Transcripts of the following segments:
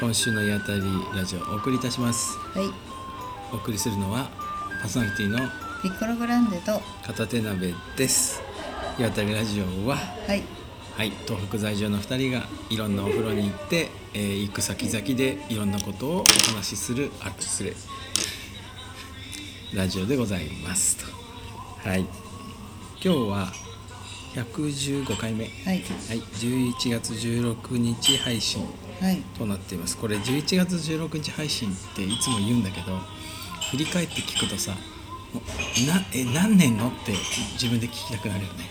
今週のやたりラジオお送りいたします。はい、お送りするのはパーソナリティのピッコログランデと、は片手鍋です。やたりラジオはい、はい東北在住の2人がいろんなお風呂に行って、えー行く先々でいろんなことをお話しするあ失礼ラジオでございます。と。はい。今日は115回目。はい、はい。11月16日配信。はい、となっています。これ11月16日配信っていつも言うんだけど振り返って聞くとさなえ何年のって自分で聞きたくなるよね。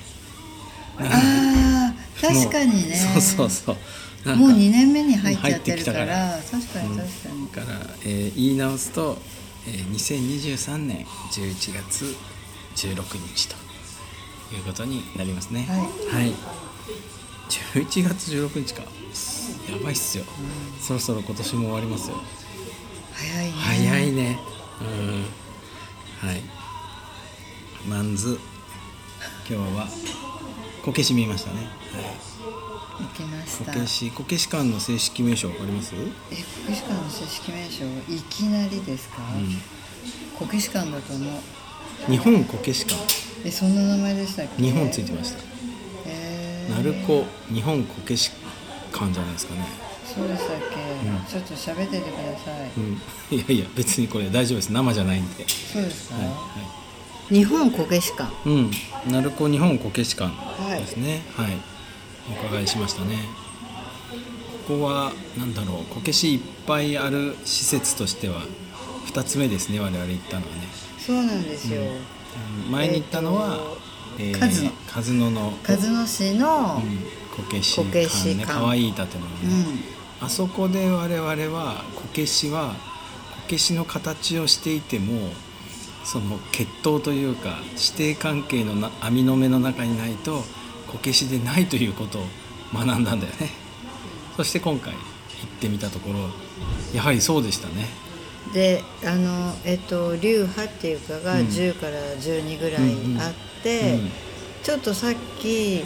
ああ、確かにね。もうそうそうそう。もう2年目に入っちゃってるから、確かに確かに。だから、えー言い直すと、えー2023年11月16日ということになりますね。はい。はい、11月16日かやばいっすよ、そろそろ今年も終わりますよ。早いね。早いね。うん。はい。マンズ。今日はこけし見ましたね、行きました。こけしこけし館の正式名称わかります、え、国士館の正式名称、いきなりですか？う国士館だと思う。ん、日本こけし館。え、そんな名前でしたっけ？日本ついてました。えー。鳴子日本こけし館じゃないですかね、そうでしたっけ、うん。ちょっと喋っててください。うん、いやいや別にこれ大丈夫です。生じゃないんで、そうですか？はいは日本こけし館。い、うん。鳴子日本こけし館はい。ですね。はい、お伺いしましたね。ここはなんだろう。こけしいっぱいある施設としては2つ目ですね。我々行ったのはね、そうなんですよ。うん。前に行ったのは、えーとカズノの。鹿角市の、うん。こけし館ねし館。可愛い建物ね、うん。あそこで我々はこけしはこけしの形をしていてもその血統というか指定関係のな網の目の中にないとこけしでないということを学んだんだよね。そして今回行ってみたところやはりそうでしたねであのえっと流派っていうかがうん。10から12ぐらいあって、うん。ちょっとさっき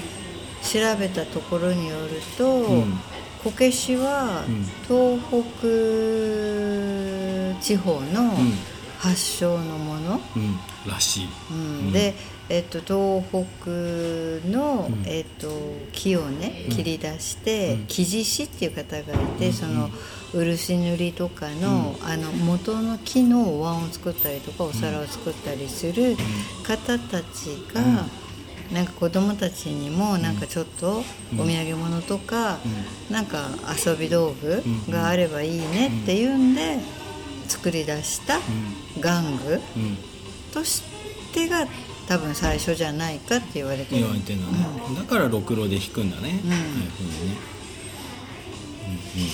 調べたところによると、うん。こけしはうん。東北地方のうん発祥のもの、うんらしい、うん。うん。で、えっと、東北の、うん。えっと、木をねうん。切り出して、うん。木地師っていう方がいて、うん。その漆塗りとかの,、あの元の木のお椀を作ったりとかお皿を作ったりする方たちが、なんか子供たちにもなんかちょっとお土産物とか、なんか遊び道具があればいいねっていうんで作り出した玩具。うん。うんとしてが多分最初じゃないかって言われてる。言われてるのね、だからろくろで弾くんだね、うん。ああいうふうにね、うんうん、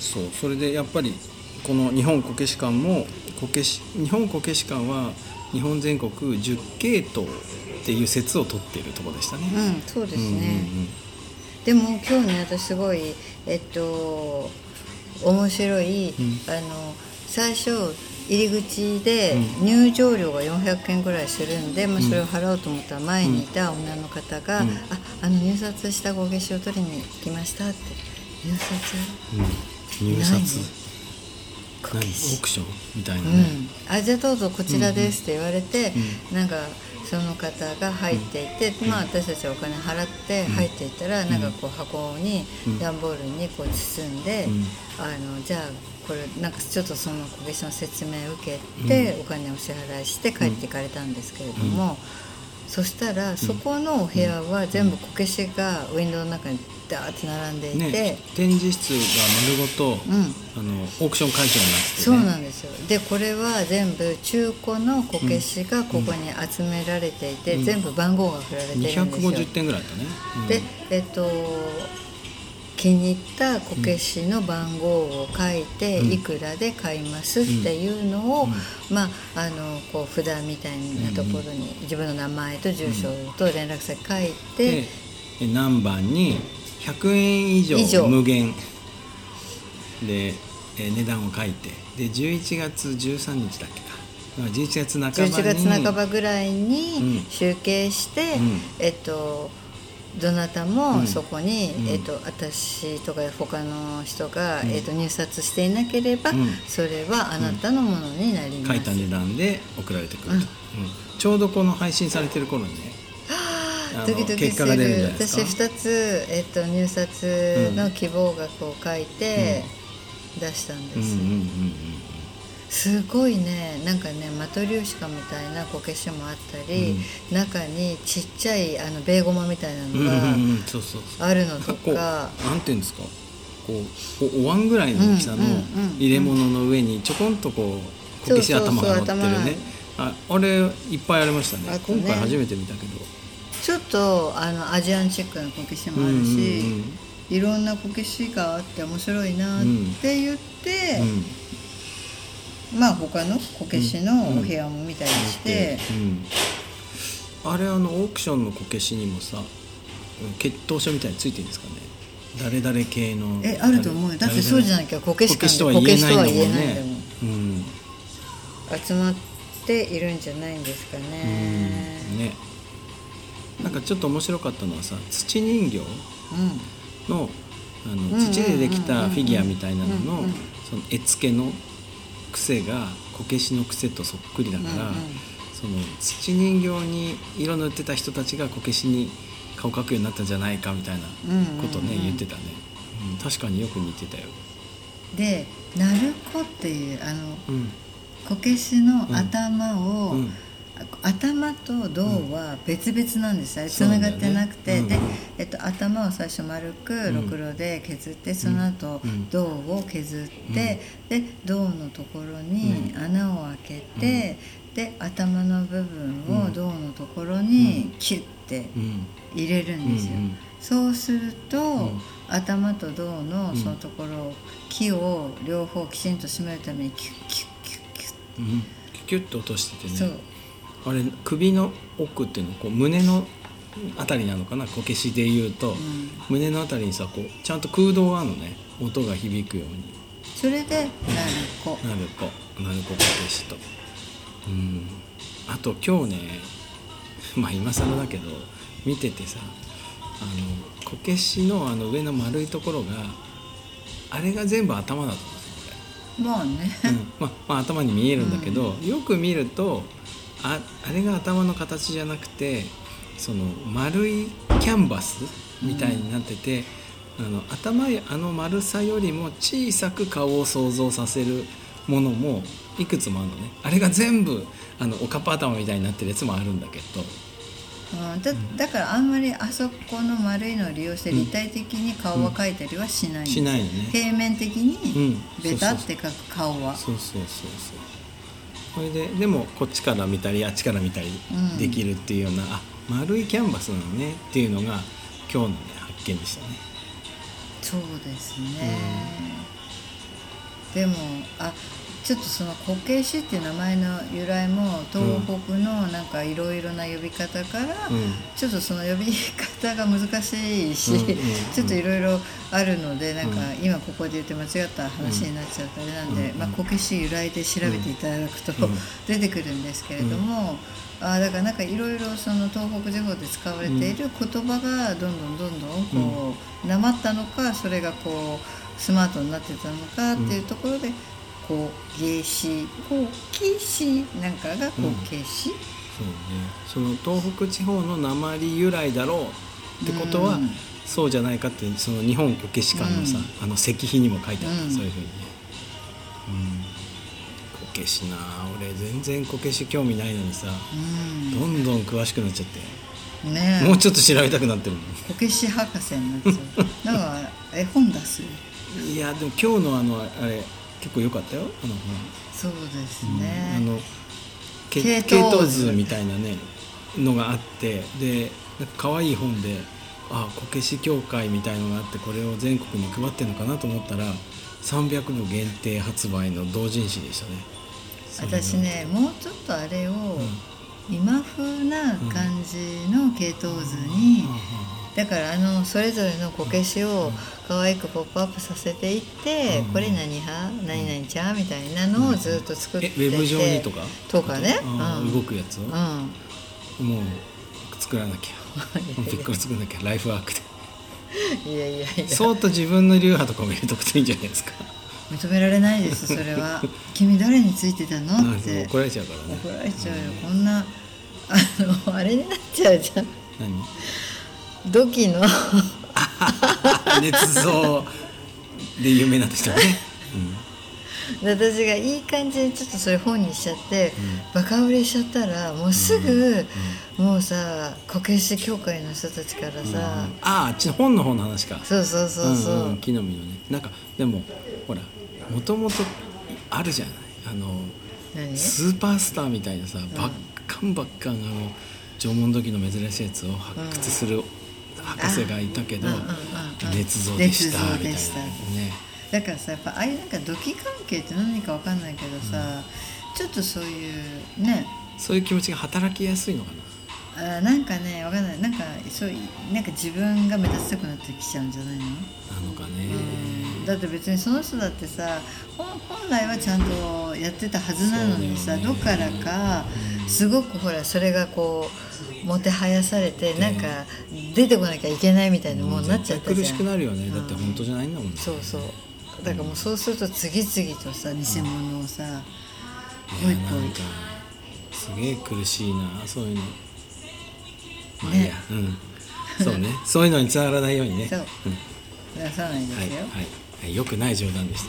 そうそれでやっぱりこの日本こけし館もこけし日本こけし館は日本全国10系統っていう説を取っているところでしたね。うんそうですね、うんうんでも今日ね私すごいえっと面白い、ん。あの最初入り口でう入場料が400円ぐらいするんで、まあ、それを払おうと思ったら前にいた女の方が「うん。ああの入札したこけしを取りに来ました」って。入札？うん。うん入札オークションみたいなね、うん、あじゃあどうぞこちらですって言われて、うなんかその方が入っていて、まあ私たちはお金払って入っていったら、なんかこう箱にうん。段ボールにこう包んで、うん。あのじゃあこれなんかちょっとそのこけしの説明を受けて、お金を支払いして帰っていかれたんですけれども、そしたらそこのお部屋は全部こけしがウィンドウの中にダーッて並んでいて。ね展示室が丸ごと、うん。あのオークション会場になってて、ね、そうなんですよ。でこれは全部中古のこけしがここに集められていて、うん。全部番号が振られてるんですよ。250点ぐらいだね、うん。でえっと気に入ったこけしの番号を書いて、うん。いくらで買いますっていうのを、うん。まああのこう札みたいなところに自分の名前と住所と連絡先書いて、何番に100円以上無限。でえ値段を書いて。で11月13日だっけか。11月半ばに。11月半ばぐらいにうん。集計して、うん。えっとどなたうん。もそこに、うん。えっと私とか他の人が、うん。えっと入札していなければ、うん。それはあなたのものになります、書いた値段で送られてくると、ちょうどこの配信されてる頃にねドキドキする。私か？2つ、えっと入札の希望額を書いて出したんです、うんうんうんすごいね。なんかねマトリョーシカみたいなこけしもあったり、中にちっちゃいあのベーゴマみたいなうんうんのがあるのとか、なんていうんですか？こうおお椀ぐらいの大きさのうんうんうん入れ物の上にちょこんとこうこけし頭が乗ってる頭ねああれいっぱいありましたね。今回初めて見たけどちょっとあのアジアンチックなこけしもあるし、うんうんいろんなこけしがあって面白いなって言って、うん。まあ他のこけしのお部屋も見たりして、うんあれあのオークションのこけしにもさ血統書みたいについてるんですかね。誰々系の。えあると思うよ。だってそうじゃなきゃこけしこけしと館は言えないんだもんこけしとは言えないんだねもんうん。集まっているんじゃないんですかね。うん。ねなんかちょっと面白かったのはさ土人形うん。のあうんうんの土でできたフィギュアみたいなののうんうんその絵付けの癖がこけしの癖とそっくりだから、うんうんその土人形に色塗ってた人たちがこけしに顔描くようになったんじゃないかみたいなことをね、うんうん。うん言ってたね、うん、確かによく似てたよ、で鳴子っていうあのうん。こけしの頭を、うん頭と胴は別々なんですあれつそうなんがってなくて、うん。で、えっと、頭を最初丸くろくろで削って、その後うん胴を削って、で胴のところに穴を開けて、で頭の部分うん。を胴のところにキュッてうん。入れるんですよ。うんうん。そうすると、ん。頭と胴のそのところ、木を両方きちんと締めるためにキュッキュッキュッキュッ。うん。キュッと落としててね。そうあれ首の奥っていうのこう胸のあたりなのかなこけしで言うと、ん。胸のあたりにさこうちゃんと空洞があるのね。音が響くように。それで鳴子。なるこなるここけしと。うん。あと今日ね まあ今更だけど見ててさあのこけしのあの上の丸いところがあれが全部頭だと思うんですよ俺まあね、うん。まあ、まあ頭に見えるんだけど、よく見るとああれが頭の形じゃなくてその丸いキャンバスみたいになってて、あの頭やあの丸さよりも小さく顔を想像させるものもいくつもあるのね。あれが全部あのおかっぱ頭みたいになってるやつもあるんだけど。うん、だだからあんまりあそこの丸いのを利用して立体的に顔は描いたりはしない。ん。ですしないのね。平面的にうん。ベタって描く顔は、そうそうそうそうそれででもこっちから見たりあっちから見たりうん。できるっていうような、あ丸いキャンバスなのねっていうのが今日のね発見でしたね。そうですね、でもあちょっとそのこけしっていう名前の由来も東北のなんかいろいろな呼び方から、うん。ちょっとその呼び方が難しいし、うんうんうん。ちょっといろいろあるのでなんかうん。今ここで言って間違った話になっちゃうとあれなんで、うんまあ、こけし由来で調べていただくと、うん。出てくるんですけれども、あだからなんかいろいろその東北地方で使われている言葉がどんどんどんどんこう、なまったのかそれがこうスマートになってたのかっていうところで。こう芸師。こけしなんかがこけし、そうね。その東北地方の鉛由来だろうってことは、うん。そうじゃないかってその日本こけし館のさ、あの石碑にも書いてあった、うん。そういうふうにね、うん、こけしな俺全然こけし興味ないのにさ、どんどん詳しくなっちゃって、うん、ねえ。もうちょっと調べたくなってるもこけし博士になっちゃう。だから絵本出す？いやでも今日のあのあれ結構良かったよあのそうです本、ね、あのけ系統図。みたいなねのがあってでなんか可愛い本であこけし協会みたいのがあってこれを全国に配ってるのかなと思ったら300部限定発売の同人誌でしたね。私ねもうちょっとあれを今風な感じの系統図に、だからあのそれぞれのこけしを可愛くポップアップさせていって、うん。これ何派？何々ちゃん？みたいなのをずっと作ってて、えウェブ上にとか？とかね。うん。動くやつを、うん。もう作らなきゃ。ホームペックを作らなきゃ。ライフワークで。いやいやいや。そーっと自分の流派とかも入れとくといいんじゃないですか。認められないですそれは。君誰についてたの？あって。怒られちゃうからね。怒られちゃうよ。こんなあのあれになっちゃうじゃん。何？土器の。捏造で有名な人ね、私がいい感じにちょっとそれ本にしちゃって、バカ売れしちゃったらもうすぐ、もうさこけし協会の人たちからさ、あああっちの本の方の話か。そうそうそうそう、んん木の実のね。なんかでもほらもともとあるじゃない。あの何？スーパースターみたいなさ、バッカンバッカンあの縄文土器の珍しいやつを発掘する博士がいたけど、うんうんうんうん。捏造でしたみたいなだからさやっぱああいうなんか土器関係って何かわかんないけどさ、ちょっとそういうね。そういう気持ちが働きやすいのかな。あなんかねわかんない。なんかそういなんか自分が目立ちたくなってきちゃうんじゃないの、なのかね、だって別にその人だってさ本本来はちゃんとやってたはずなのにさ、ね。どっからかすごくほらそれがこうもてはやされて、なんか出てこなきゃいけないみたいなもんになっちゃった苦しくなるよね。だって本当じゃないんだもんね。そうそう。だからもうそうすると次々とさ偽物をさ、ぽいぽいいやなんかすげえ苦しいなそういうの。まあいいや、うん。そうね。そういうのにつながらないようにね。そう。出さないですよ、はい。はい。はい。良くない冗談でし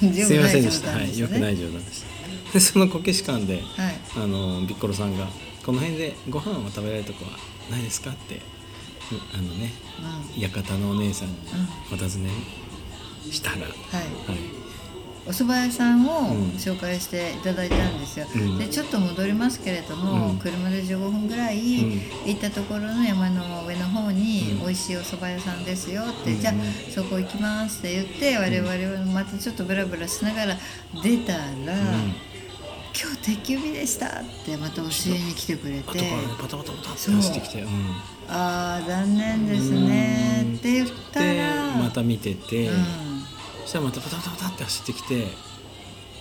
たね。よすいませんでした。はい。よくない冗談でした。でそのこけし館で、はい。あのビッコロさんが「この辺でご飯を食べられるとこはないですか?」ってうんあのね館のお姉さんにお尋ねしたら、はい。はい。お蕎麦屋さんをうん。紹介していただいたんですよ、うん。でちょっと戻りますけれども、うん。車で15分ぐらいうん。行ったところの山の上の方にうん。美味しいお蕎麦屋さんですよって、うん。じゃあそこ行きますって言って我々はまたちょっとブラブラしながら出たら、今日定休日でしたってまた教えに来てくれて。後からねパタパタパタって走ってきて、うん、ああ残念ですねうんって言ったでらまた見てて、うん。そしたらまたパタパタパタって走ってきて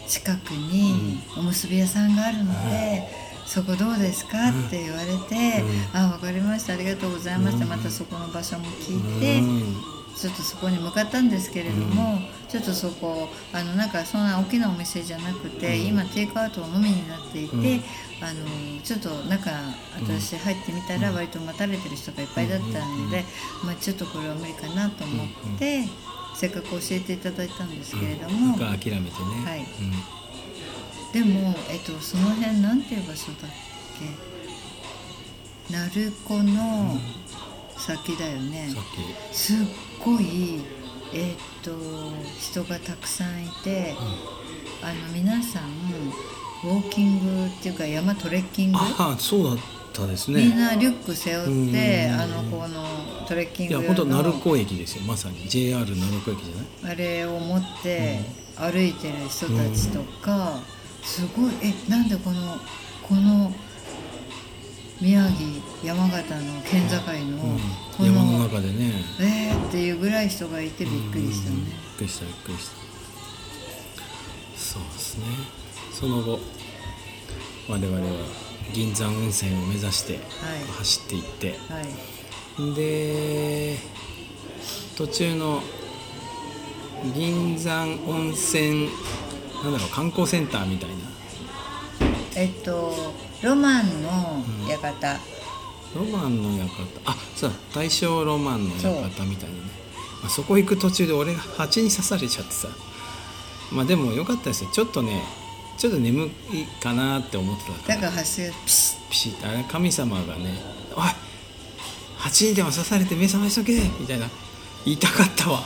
近くにおむすび屋さんがあるので、そこどうですかって言われて「あ分かりましたありがとうございました」またそこの場所も聞いて、うん。ちょっとそこに向かったんですけれども、ちょっとそこあのなんかそんな大きなお店じゃなくて、今テイクアウトのみになっていて、うん。あのちょっと中私入ってみたら割と待たれてる人がいっぱいだったので、まあ、ちょっとこれは無理かなと思って、せっかく教えていただいたんですけれども。諦めてね、はい。うん。でも、えっと、その辺なんていう場所だっけ？鳴子の先だよね、すっごいえっと人がたくさんいて、あの皆さんウォーキングっていうか山トレッキンきグ、ああそうだったですみんねなリュック背負って、うん。あのこのトレッキング用いや本当鳴の子駅ですよまさに。JR 鳴子駅じゃない？あれを持って歩いてる人たちとか、すごいえなんでこのこの宮城山形の県境のこの、中でね。えーっていうぐらい人がいてびっくりしたね。うん。びっくりしたびっくりした。そうですね。その後我々は銀山温泉を目指して走っていって、はい。で途中の銀山温泉なんだろう観光センターみたいな。えっとロマンの館、ロマンの館。あそうだ。大正ロマンの館みたいなね。そ,、まあ、そこ行く途中で俺が蜂に刺されちゃってさ。まあでもよかったですよ。ちょっとねちょっと眠いかなって思ってたから。だから走るピシピシッてあれ神様がね「おい蜂にでも刺されて目覚ましとけ!」みたいな。言いたかったわ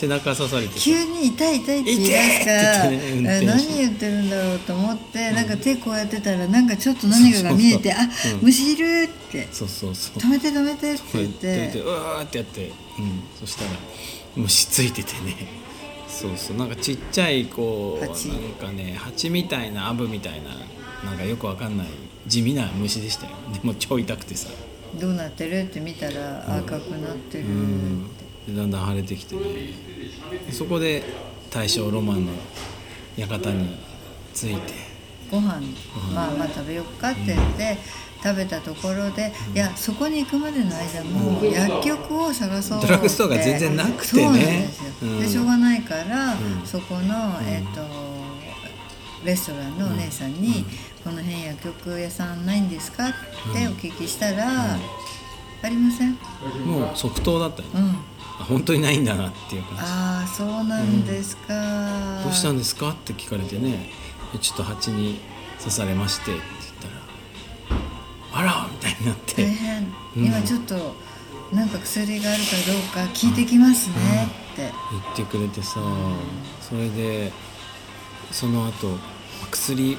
背中刺されてさ。急に痛い痛いって言い出すか。何言ってるんだろうと思って、なんか手こうやってたらなんかちょっと何かが見えて「そうそうそう。あうん虫いる!」って。そうそうそう「止めて止めて」って言って。うわーってやって、うん、そしたら虫ついててね。そうそう。なんかちっちゃいこう蜂。なんかね蜂みたいなアブみたいななんかよくわかんない地味な虫でしたよ。でも超痛くてさ。どうなってるって見たら赤くなってる、うんでだんだん腫れてきてね。でそこで大正ロマンの館に着いて。ご飯うんまあまあ食べようかって言って食べたところでいやそこに行くまでの間も薬局を探そうドラッグストアが全然なくてね。そうなんですよ、うん。でしょうがないから、うん。そこの、えっとレストランのお姉さんに、この辺薬局屋さんないんですか?」ってお聞きしたら「ありません」もう即答だったよ、うん。あ本当にないんだなっていう感じ。ああそうなんですか、どうしたんですか？って聞かれてね。ちょっと蜂に刺されましてって言ったら「あら!」みたいになって。大変、うん。今ちょっとなんか薬があるかどうか聞いてきますねって、言ってくれてさそれでその後薬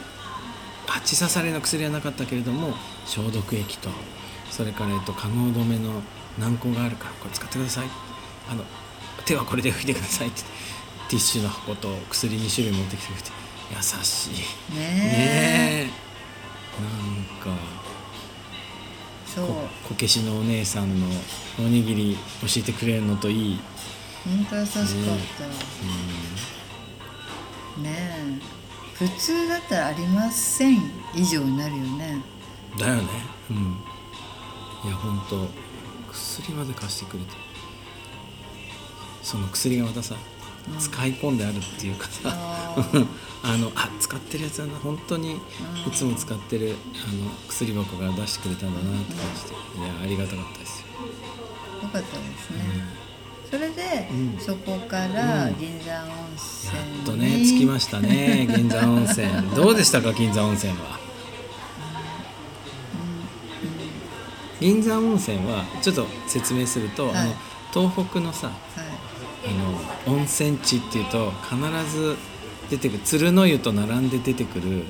蜂刺されの薬はなかったけれども消毒液とそれから、えっと、可能止めの軟膏があるからこれ使ってくださいあの手はこれで拭いてくださいって。ティッシュの箱と薬2種類持ってきてくれて。優しい。ねえ。ねえ。なんかそう。ここけしのお姉さんのおにぎり教えてくれるのといい、本当優しかった、ねえ。普通だったらありません以上になるよね。だよね。うん。いや本当薬まで貸してくれてその薬がまたさ、使い込んであるっていうかさあ あのあ使ってるやつだ本当にいつも使ってるあの薬箱から出してくれたんだなって感じでいやありがたかったですよ。よかったですね、それで、うん。そこからうん。銀山温や泉に。っとね着きましたね 銀座温泉。どうでしたか銀座温泉は？銀山温泉はちょっと説明すると、はい。あの東北のさ温泉地っていうと必ず出てくる鶴の湯と並んで出てくる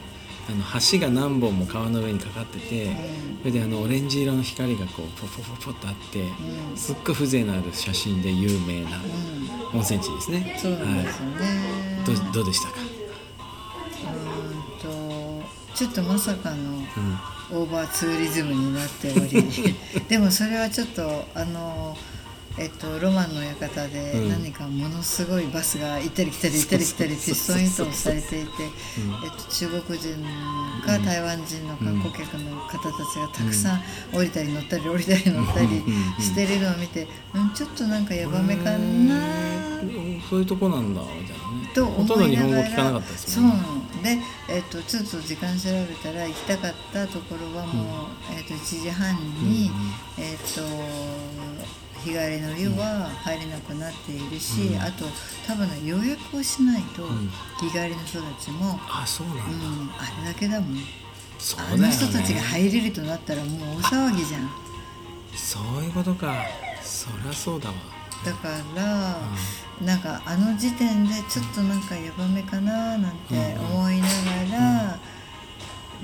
あの橋が何本も川の上にかかってて、それであのオレンジ色の光がこうポポポポッとあって、うん。すっごい風情のある写真で有名なうん温泉地ですね。そうですよね、はい、どどうでしたか、うーんとちょっとまさかのうん。オーバーツーリズムになっており でもそれはちょっとあのえっと、ロマンの館でうん。何かものすごいバスが行ったり来たり行ったり来たりピストン移動されていて、えっと、中国人か台湾人の観光客の方たちがたくさん降りたり乗ったり降りたり乗ったりうん。してるのを見て、うん、ちょっとなんかヤバめかなうんそういうとこなんだみたいなね。とほとんど日思いながら本語聞かなかったですそう。なで、えっとちょっと時間調べたら行きたかったところはもう、えっと1時半に、えっと日帰りの湯は入れなくなっているし、うん。あと多分ね予約をしないと、ん。日帰りの人たちも、あそうなんだ、うん、あれだけだもん。ね。あの人たちが入れるとなったらもう大騒ぎじゃん。そういうことか。そりゃそうだわ。だから、なんかあの時点でちょっとなんかヤバめかななんて思いながら、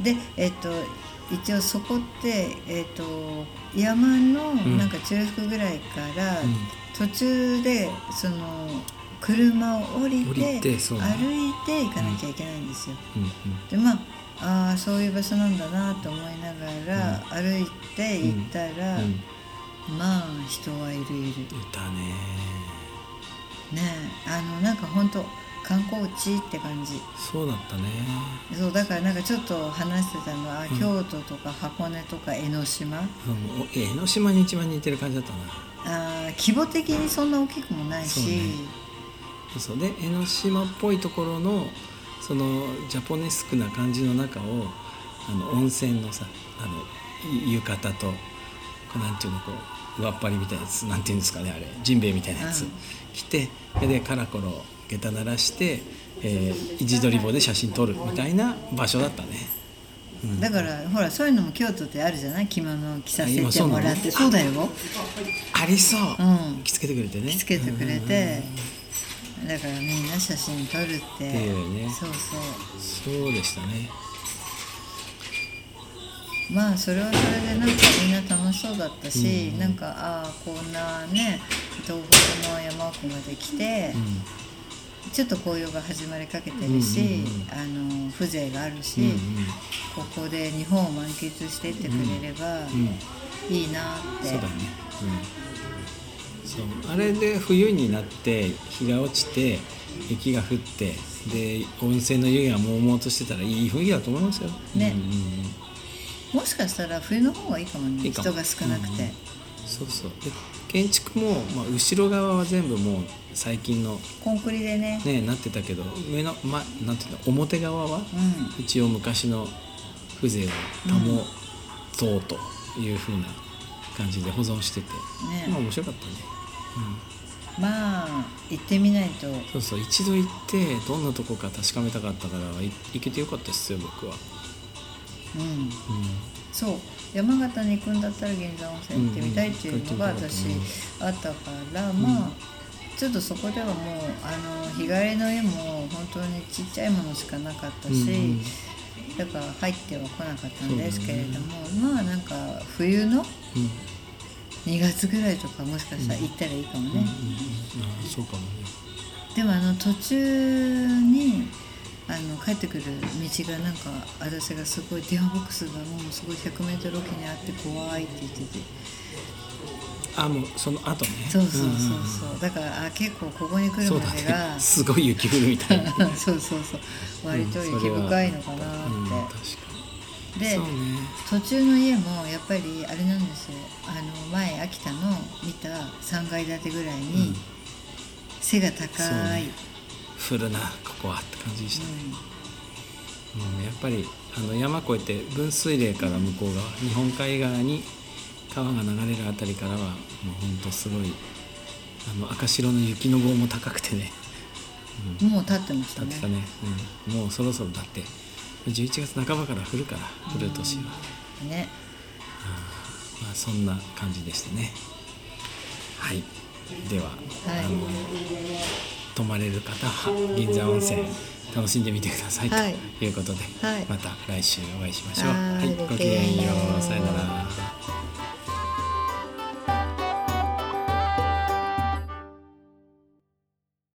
でえっ、と一応そこって、えっと山のん。なんか中腹ぐらいから、うん。途中でその車を降りて歩いて行かなきゃいけないんですよ。うん。うん。でまああーそういう場所なんだなと思いながら、歩いて行ったら、うん。まあ人はいるいる。いたねねえあのなんか本当観光地って感じ。そうだったね。そうだからなんかちょっと話してたのは、ん。京都とか箱根とか江ノ島。うんお江ノ島に一番似てる感じだったな。あー規模的にそんな大きくもないし。そうね。そうで江ノ島っぽいところのそのジャポネスクな感じの中をあの温泉のさあのい浴衣とこうなんていうのこう上っ張りみたいなやつなんていうんですかねあれ。ジンベエみたいなやつ、うん。着てでカラコロ下駄鳴らして、えー、位置取り棒で写真撮るみたいな場所だったね。うん。だからほらそういうのも京都ってあるじゃない？着物を着させてもらって。そうだよ。ありそう、うん。着付けてくれてね。着付けてくれて。だからみんな写真撮るって。ね。そうそう。そうでしたね。まあそれはそれでなんかみんな楽しそうだったし、なんかああこんなね東北の山奥まで来て、ちょっと紅葉が始まりかけてるし、うんうんうん。あの風情があるし、うんうん。ここで日本を満喫してってくれればうんいいなって、そうだね、うん、そう。あれで冬になって日が落ちて雪が降ってで温泉の湯気がもうもうとしてたらいい雰囲気だと思いますよ。ね。うんうんうん。もしかしたら冬の方がいいかもね。人が少なくて、うん。そうそう。で建築も、まあ、後ろ側は全部もう最近のコンクリでね。ねなってたけど上の、ま、なんていうの表側はう一応昔の風情を保とうというふうな感じで保存してて、ね。まあ面白かったね、ん。まあ行ってみないと。うん、そうそう一度行ってどんなとこか確かめたかったからい行けてよかったですよ僕は、うん。うん、そう。山形に行くんだったら銀座温泉行ってみたいっていうのが私あったからまあちょっとそこではもうあの日帰りの湯も本当にちっちゃいものしかなかったし、だから入っては来なかったんですけれども、まあなんか冬のうん。2月ぐらいとかもしかしたら行ったらいいかもね、そうかもね。でもあの途中にあの帰ってくる道がなんか私がすごい電話ボックスがもうすごい 100m 沖にあって怖いって言ってて。あもうその後ね。そうそうそうう。んうんうん。そうだからあ結構ここに来るまでがね。すごい雪降るみたいな。そうそうそう。割と雪深いのかなうん、確かって、でにそうね。途中の家もやっぱりあれなんですよ。あの前秋田の見た3階建てぐらいに、うん。背が高い、ね。降るなここはって感じでしたね、うん、やっぱりあの山越えて分水嶺から向こう側日本海側に川が流れるあたりからはもうほんとすごいあの赤白の雪の棒も高くてね。うん。もう立ってましたね。立ってたね、うん、もうそろそろだって11月半ばから降るから降る年は、ね。まあ、そんな感じでしたね。はい。では、はい。あの泊まれる方は銀座温泉楽しんでみてください、はい。ということで、はい。また来週お会いしましょう。はい。ごきげんよう。さよなら